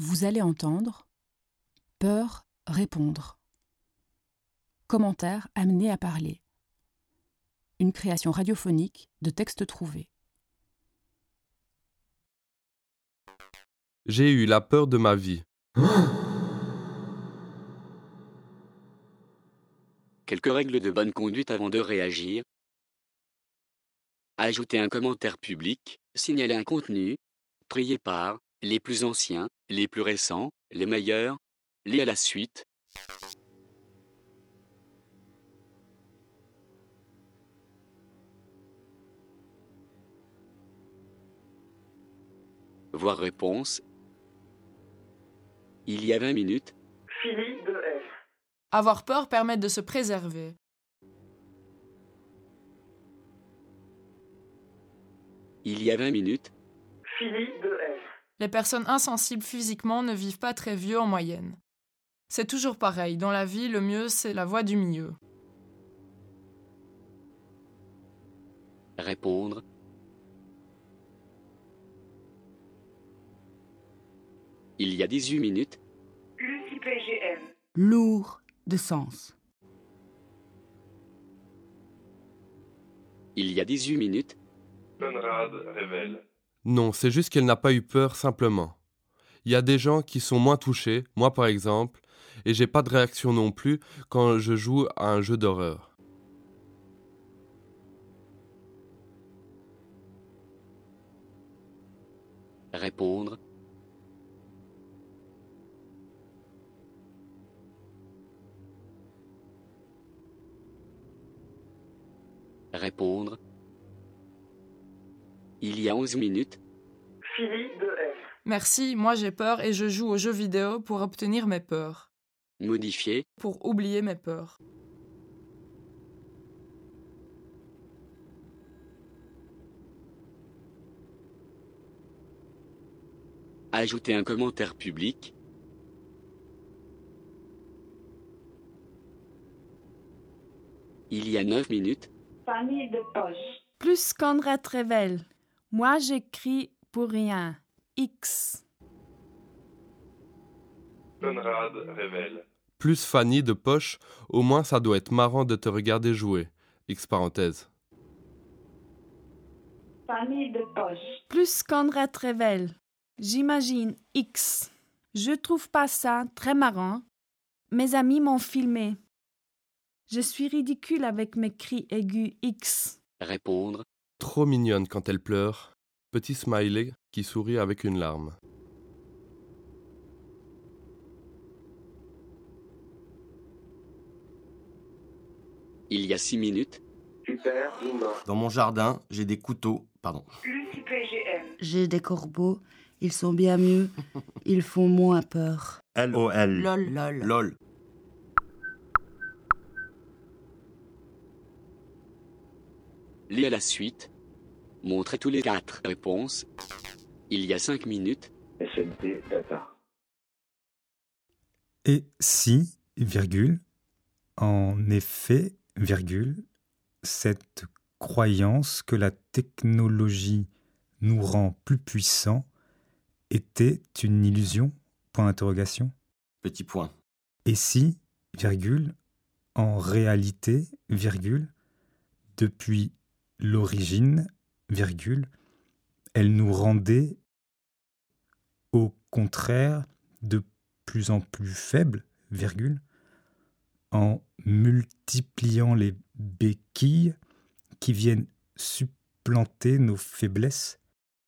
Vous allez entendre peur répondre. Commentaire amené à parler. Une création radiophonique de textes trouvés. J'ai eu la peur de ma vie. Quelques règles de bonne conduite avant de réagir. Ajouter un commentaire public, signaler un contenu, trier par les plus anciens, les plus récents, les meilleurs, les à la suite. Voir réponse. Il y a 20 minutes, Philly de F. Avoir peur permet de se préserver. il y a 20 minutes, Philly de F. Les personnes insensibles physiquement ne vivent pas très vieux en moyenne. C'est toujours pareil, dans la vie, le mieux, c'est la voie du milieu. répondre. Il y a 18 minutes, Lucie PGM. lourd de sens. il y a 18 minutes, Conrad révèle. Non, c'est juste qu'elle n'a pas eu peur simplement. Il y a des gens qui sont moins touchés, moi par exemple, et j'ai pas de réaction non plus quand je joue à un jeu d'horreur. répondre. Répondre. Il y a 11 minutes, Philly de F. Merci, moi j'ai peur et je joue aux jeux vidéo pour obtenir mes peurs, modifier, pour oublier mes peurs. ajouter un commentaire public, il y a 9 minutes, Famille de poche. Plus Conrad révèle. Moi j'écris pour rien. X. Conrad révèle. Plus Fanny de poche, au moins ça doit être marrant de te regarder jouer. X parenthèse. Famille de poche. Plus Conrad révèle. J'imagine X. Je trouve pas ça très marrant. Mes amis m'ont filmé. Je suis ridicule avec mes cris aigus X. répondre, Trop mignonne quand elle pleure. Petit smiley qui sourit avec une larme. il y a 6 minutes, Super. Dans mon jardin, j'ai des couteaux. Pardon. J'ai des corbeaux, ils sont bien mieux, ils font moins peur. L-O-L. Lol. Lol. LOL. lis à la suite, montrez tous les 4 réponses, il y a 5 minutes, Data. Et si, virgule, en effet, virgule, cette croyance que la technologie nous rend plus puissants était une illusion? Point d'interrogation. Petit point. Et si, virgule, en réalité, virgule, depuis l'origine, virgule, elle nous rendait au contraire de plus en plus faibles, virgule, en multipliant les béquilles qui viennent supplanter nos faiblesses.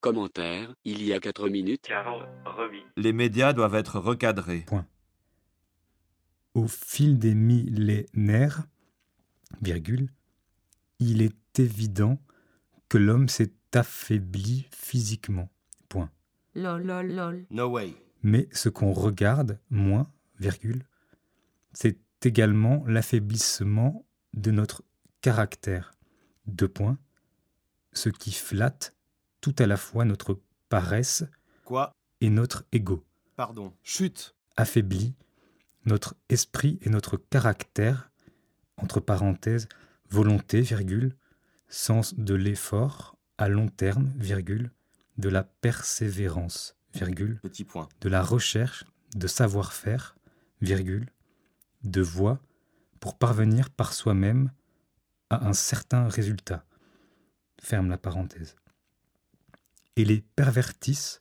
commentaire, il y a 4 minutes, Carl. Les médias doivent être recadrés. Au fil des millénaires, virgule, il est évident que l'homme s'est affaibli physiquement. Point. Lol. Lol. Lol. No way. Mais ce qu'on regarde moins, virgule, c'est également l'affaiblissement de notre caractère. Deux points. Ce qui flatte tout à la fois notre paresse Quoi? et notre ego. Pardon. Chut Affaiblit notre esprit et notre caractère, entre parenthèses, volonté, virgule, sens de l'effort à long terme, virgule, de la persévérance, virgule, Petit point. de la recherche de savoir-faire, virgule, de voie pour parvenir par soi-même à un certain résultat. Ferme la parenthèse. Et les pervertissent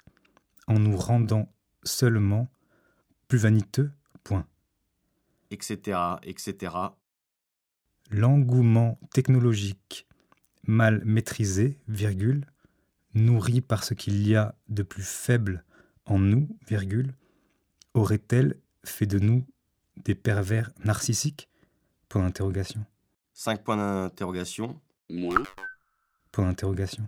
en nous rendant seulement plus vaniteux, point. Etc. Etc. L'engouement technologique mal maîtrisé, virgule, nourri par ce qu'il y a de plus faible en nous, virgule, aurait-elle fait de nous des pervers narcissiques? Point d'interrogation. 5 points d'interrogation. moins, Point d'interrogation.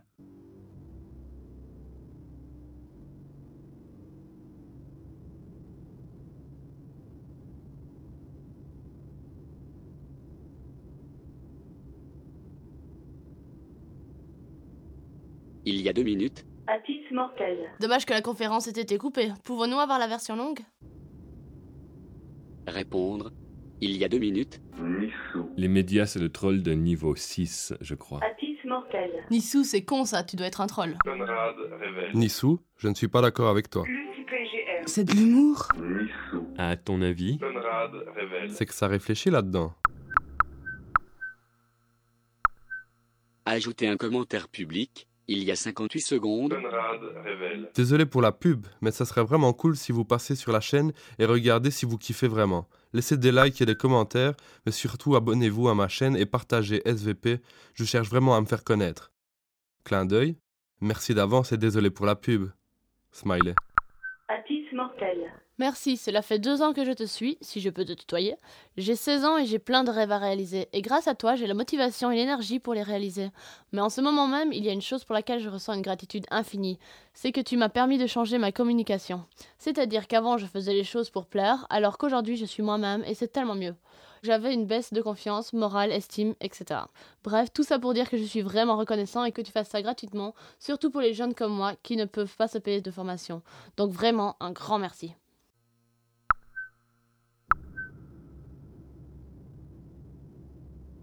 Il y a deux minutes, Atis mortel. Dommage que la conférence ait été coupée. Pouvons-nous avoir la version longue? Répondre, il y a deux minutes, Nissou. Les médias, c'est le troll de niveau 6, je crois. Atis mortel. Nissou, c'est con ça, tu dois être un troll. Conrad révèle. Nissou, je ne suis pas d'accord avec toi. C'est de l'humour? Nissou. À ton avis? Conrad révèle. C'est que ça réfléchit là-dedans. ajouter un commentaire public, il y a 58 secondes. Désolé pour la pub, mais ça serait vraiment cool si vous passez sur la chaîne et regardez si vous kiffez vraiment. Laissez des likes et des commentaires, mais surtout abonnez-vous à ma chaîne et partagez SVP, je cherche vraiment à me faire connaître. Clin d'œil, merci d'avance et désolé pour la pub. Smiley. Merci, cela fait deux ans que je te suis, si je peux te tutoyer. J'ai 16 ans et j'ai plein de rêves à réaliser. Et grâce à toi, j'ai la motivation et l'énergie pour les réaliser. Mais en ce moment même, il y a une chose pour laquelle je ressens une gratitude infinie. C'est que tu m'as permis de changer ma communication. C'est-à-dire qu'avant, je faisais les choses pour plaire, alors qu'aujourd'hui, je suis moi-même et c'est tellement mieux. J'avais une baisse de confiance, morale, estime, etc. Bref, tout ça pour dire que je suis vraiment reconnaissant et que tu fasses ça gratuitement, surtout pour les jeunes comme moi qui ne peuvent pas se payer de formation. Donc vraiment, un grand merci.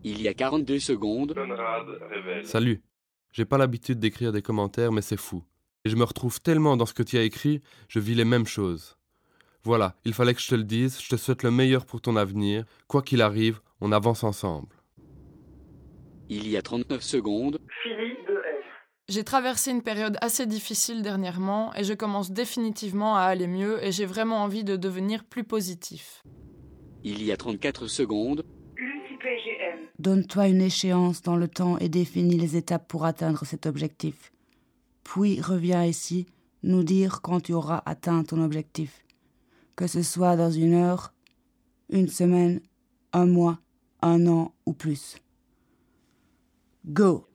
il y a 42 secondes. Salut. J'ai pas l'habitude d'écrire des commentaires, mais c'est fou. Et je me retrouve tellement dans ce que tu as écrit, je vis les mêmes choses. Voilà, il fallait que je te le dise, je te souhaite le meilleur pour ton avenir. Quoi qu'il arrive, on avance ensemble. il y a 39 secondes, Philippe de F. J'ai traversé une période assez difficile dernièrement et je commence définitivement à aller mieux et j'ai vraiment envie de devenir plus positif. il y a 34 secondes. Donne-toi une échéance dans le temps et définis les étapes pour atteindre cet objectif. Puis reviens ici nous dire quand tu auras atteint ton objectif. Que ce soit dans une heure, une semaine, un mois, un an ou plus. Go!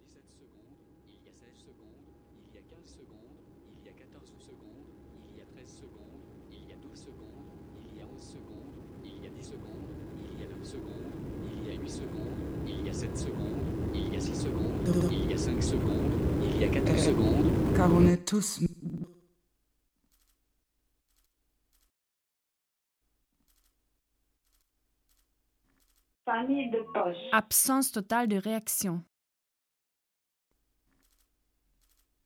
il y a 16 secondes, il y a 15 secondes, il y a 14 secondes, il y a 13 secondes, il y a 12 secondes, il y a 11 secondes, il y a 10 secondes, il y a 9 secondes, il y a 8 secondes, il y a 7 secondes, il y a 6 secondes, il y a 5 secondes, il y a 14 secondes, Car on est tous Famille de poche. Absence totale de réaction.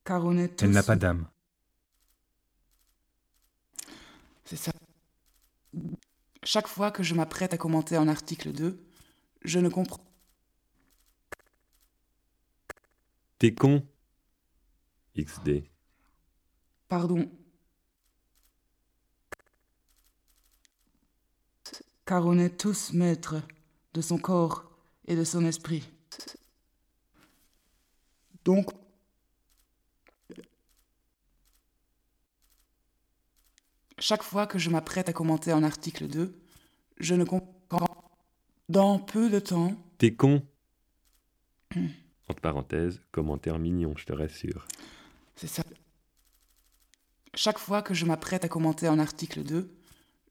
car on est tous Elle n'a pas d'âme. C'est ça. Chaque fois que je m'apprête à commenter un article 2, je ne comprends T'es con XD. Pardon. Car on est tous maîtres de son corps et de son esprit. Donc, chaque fois que je m'apprête à commenter un article 2, je ne comprends dans peu de temps. T'es con Entre parenthèses, commentaire mignon, je te rassure. C'est ça. Chaque fois que je m'apprête à commenter un article 2,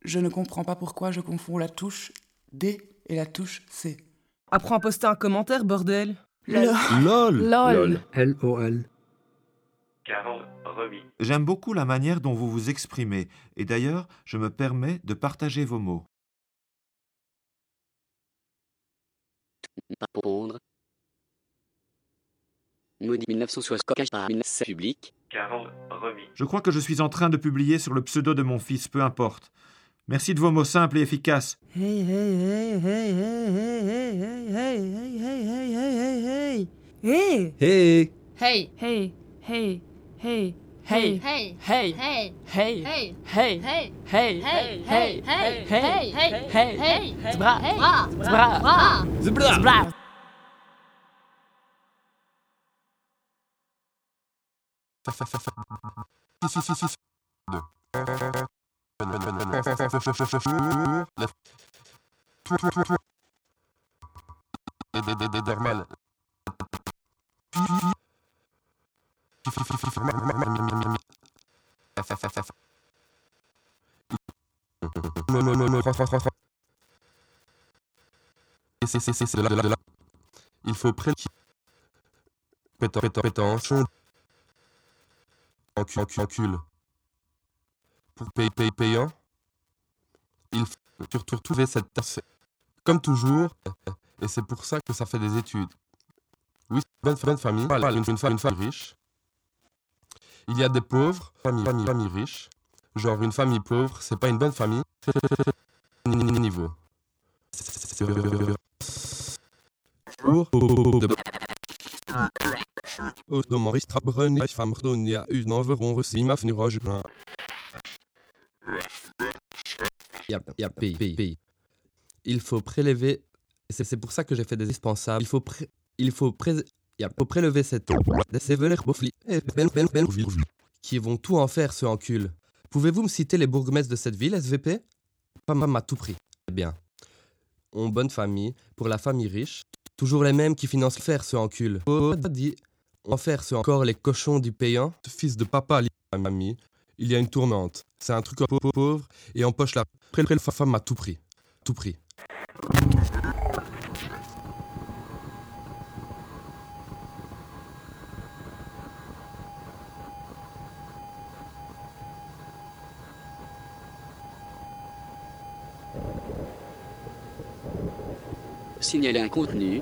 je ne comprends pas pourquoi je confonds la touche D et la touche C. Apprends à poster un commentaire, bordel. LOL LOL. L-O-L. Remis. J'aime beaucoup la manière dont vous vous exprimez, et d'ailleurs, je me permets de partager vos mots. répondre, Maudit 1960 public. Je crois que je suis en train de publier sur le pseudo de mon fils, peu importe. Merci de vos mots simples et efficaces. Hey, hey, hey, hey, hey, hey, hey, hey, hey, hey, hey, hey, hey. Hey Hey, Hey, hey, hey, hey, Hey, hey, hey, hey, hey, hey, hey, hey, hey, hey, hey, c'est là, là. Il faut pré... Pétan, pétan. Encul, encul, encul. Pour payer, payer, payant il faut surtout cette tasse comme toujours et c'est pour ça que ça fait des études. Oui bonne, bonne famille une, femme une famille riche. Il y a des pauvres famille famille riche. Genre une famille pauvre c'est pas une bonne famille. Niveau. Et femme ma. Il faut prélever, c'est c'est pour ça que j'ai fait des dispensables. Il faut pré... il faut pré... il faut prélever cette qui vont tout en faire ce encul. Pouvez-vous me citer les bourgmestres de cette ville, SVP Pas à tout prix. Eh bien, on bonne famille, pour la famille riche, toujours les mêmes qui financent faire ce encul. Oh, dit, on faire ce encore les cochons du payant, fils de papa, mamie, il y a une tournante. C'est un truc pau- pauvre et empoche la près femme à tout prix. Tout prix. Signaler un contenu.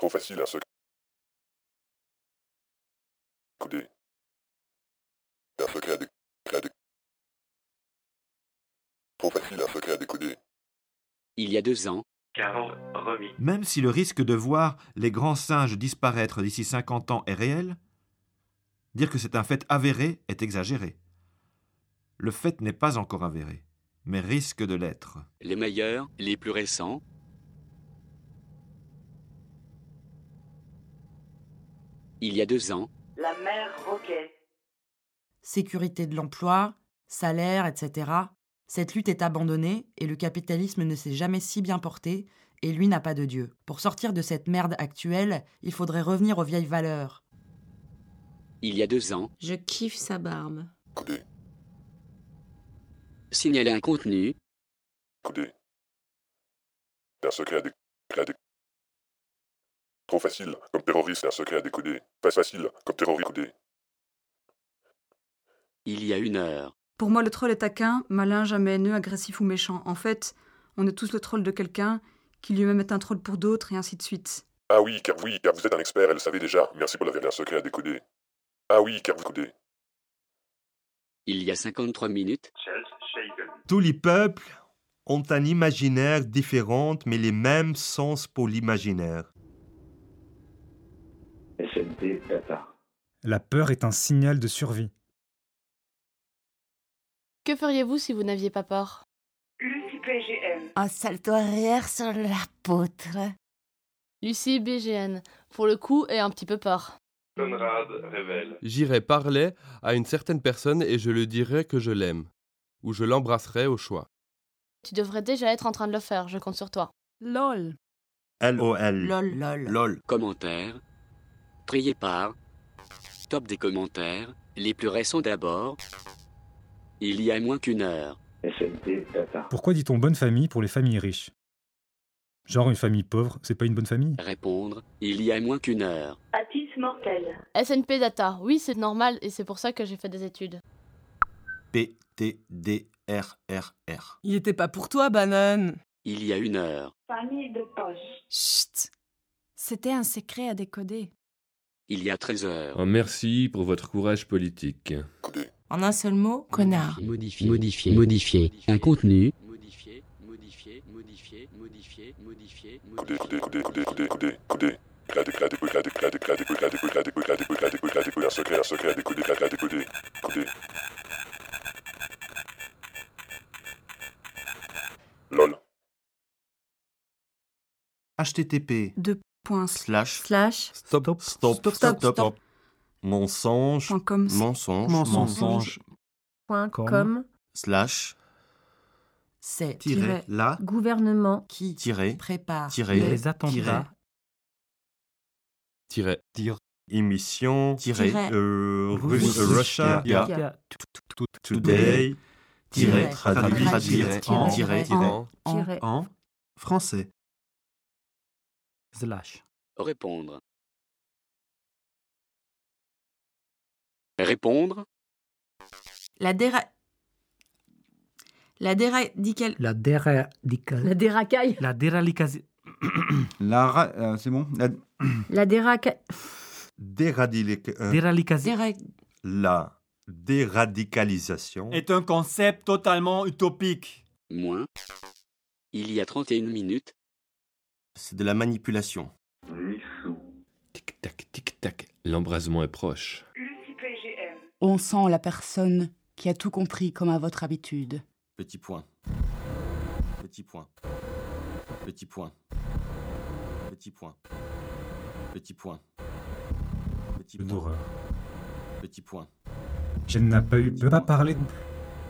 Trop facile à dé... Cladé. Trop facile un secret à décoder. Il y a deux ans. Remis. Même si le risque de voir les grands singes disparaître d'ici 50 ans est réel, dire que c'est un fait avéré est exagéré. Le fait n'est pas encore avéré, mais risque de l'être. Les meilleurs, les plus récents. Il y a deux ans. La mère Roquet. sécurité de l'emploi, salaire, etc. Cette lutte est abandonnée et le capitalisme ne s'est jamais si bien porté et lui n'a pas de Dieu. Pour sortir de cette merde actuelle, il faudrait revenir aux vieilles valeurs. Il y a deux ans. Je kiffe sa barbe. Coudé. Signaler un contenu. Coudé. Cladé. Trop facile, comme terroriste, un secret à décoder. Pas facile, comme terroriste coudé. Il y a une heure. Pour moi, le troll est taquin, malin, jamais haineux, agressif ou méchant. En fait, on est tous le troll de quelqu'un, qui lui-même est un troll pour d'autres, et ainsi de suite. Ah oui, car oui, car vous êtes un expert, elle le savait déjà. Merci pour la un secret à décoder. Ah oui, car vous coudez. Il y a 53 minutes. Tous les peuples ont un imaginaire différent, mais les mêmes sens pour l'imaginaire. La peur est un signal de survie. Que feriez-vous si vous n'aviez pas peur? Lucie PGM. Un salto arrière sur l'apôtre. Lucie BGN, pour le coup, est un petit peu peur. Conrad révèle. J'irai parler à une certaine personne et je lui dirai que je l'aime. Ou je l'embrasserai au choix. Tu devrais déjà être en train de le faire, je compte sur toi. LOL. LOL. LOL. LOL. Commentaires. Triés par. Top des commentaires. Les plus récents d'abord. Il y a moins qu'une heure. Pourquoi dit-on bonne famille pour les familles riches? Genre une famille pauvre, c'est pas une bonne famille? Répondre. Il y a moins qu'une heure. Atis mortel. SNP Data, oui, c'est normal et c'est pour ça que j'ai fait des études. P, T, D, R, R, R. Il était pas pour toi, banane. Il y a une heure. Famille de poche. Chut. C'était un secret à décoder. Il y a 13 heures. Oh, merci pour votre courage politique. En un seul mot, connard. Modifier. Modifier. Modifier. Un contenu. Modifier. Modifier. Modifier. Modifier. Modifier. LOL. HTTP. Deux points. Slash. Slash. Stop, stop, stop, stop, stop. stop. Mensonge. Point com. Mensonge. Mensonge. Point com. Slash. C'est Tiret. La. Gouvernement. qui Tiret. prépare. Les attentats. Tiret. Tir. Émission. Tiret. Euh. Russe- Russia. Today. En. Tiret. En. Français. Slash. Répondre. Répondre. La déra... La déradical... La déradical... La déracaille. La déradication... La. ra- euh, C'est bon? La. La déracaille. Déradilic- euh. La déradicalisation est un concept totalement utopique. Moins. Il y a 31 minutes. C'est de la manipulation. Tic-tac, tic-tac. L'embrasement est proche. On sent la personne qui a tout compris comme à votre habitude. Petit point. Petit point. Petit point. Petit point. Petit point. Petit point. Petit point. Je n'ai pas eu pas parler de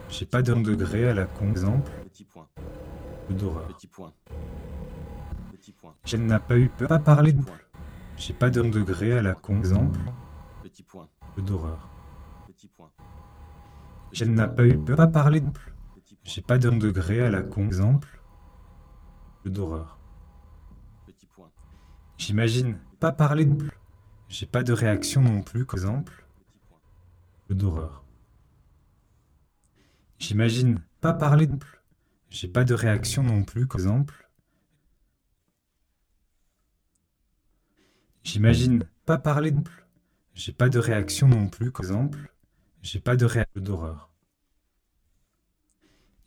J'ai pas d'un degré à la con exemple Petit point. Petit point. Petit point. Je n'ai pas eu pas parler de J'ai pas d'un degré à la con exemple Petit point. d'horreur. Petit point. Je n'ai pas eu pas parler de J'ai pas d'un degré à la con exemple d'horreur. Petit point. J'imagine pas parler de J'ai pas de réaction non plus exemple d'horreur. J'imagine pas parler de J'ai pas de réaction non plus exemple J'imagine pas parler de J'ai pas de réaction non plus exemple J'ai pas de réaction d'horreur.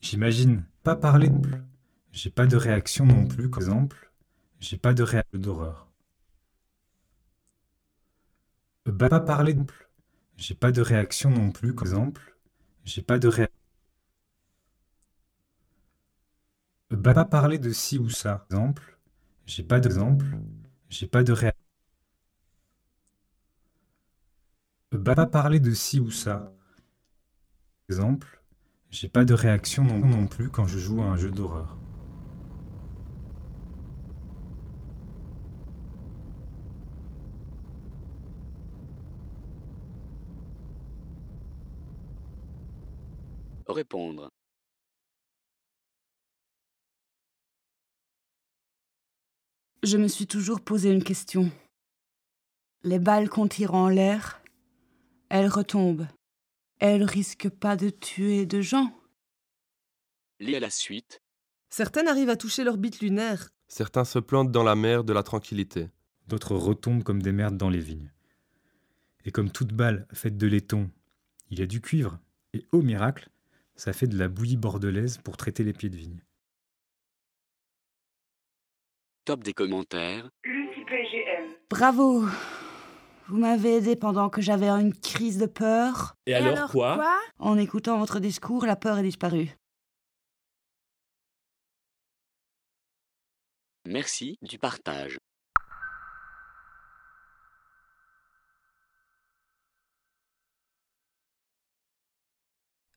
J'imagine pas parler de J'ai pas de réaction non plus exemple J'ai pas de réaction d'horreur. Bah, pas parler de J'ai pas de réaction non plus exemple J'ai pas de réaction. Bah, pas parler de ci ou ça exemple J'ai pas d'exemple. J'ai pas de réaction. Bah, pas parler de ci ou ça. Exemple, j'ai pas de réaction non, non plus quand je joue à un jeu d'horreur. Répondre. Je me suis toujours posé une question. Les balles qu'on tire en l'air, elles retombent. Elles risquent pas de tuer de gens. Lis à la suite. Certaines arrivent à toucher l'orbite lunaire. Certains se plantent dans la mer de la tranquillité. D'autres retombent comme des merdes dans les vignes. Et comme toute balle faite de laiton, il y a du cuivre, et au miracle, ça fait de la bouillie bordelaise pour traiter les pieds de vigne. Top des commentaires. Bravo Vous m'avez aidé pendant que j'avais une crise de peur. Et alors, alors quoi, quoi En écoutant votre discours, la peur est disparue. Merci du partage.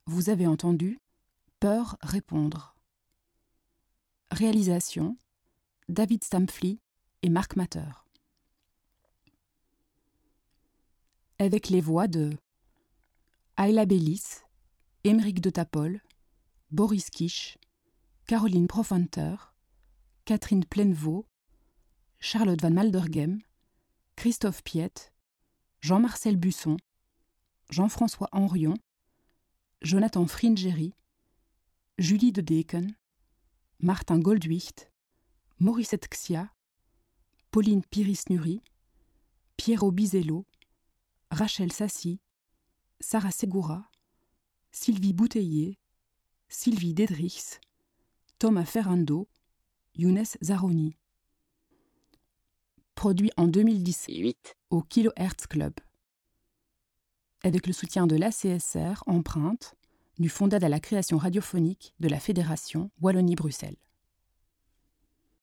Vous avez entendu Peur répondre. Réalisation David Stamfli et Marc Matter. Avec les voix de Ayla Bellis, Émeric de Tapol, Boris Kish, Caroline Profanter, Catherine Plainevaux, Charlotte Van Maldergem, Christophe Piette, Jean-Marcel Busson, Jean-François Henrion, Jonathan Fringeri, Julie de Deken, Martin Goldwicht, Mauricette Xia, Pauline Piris-Nury, Piero Bizello, Rachel Sassi, Sarah Segura, Sylvie Bouteiller, Sylvie Dedrichs, Thomas Ferrando, Younes Zaroni. Produit en 2018 au Kilohertz Club. Avec le soutien de l'ACSR Empreinte, du Fonds à la création radiophonique de la Fédération Wallonie-Bruxelles.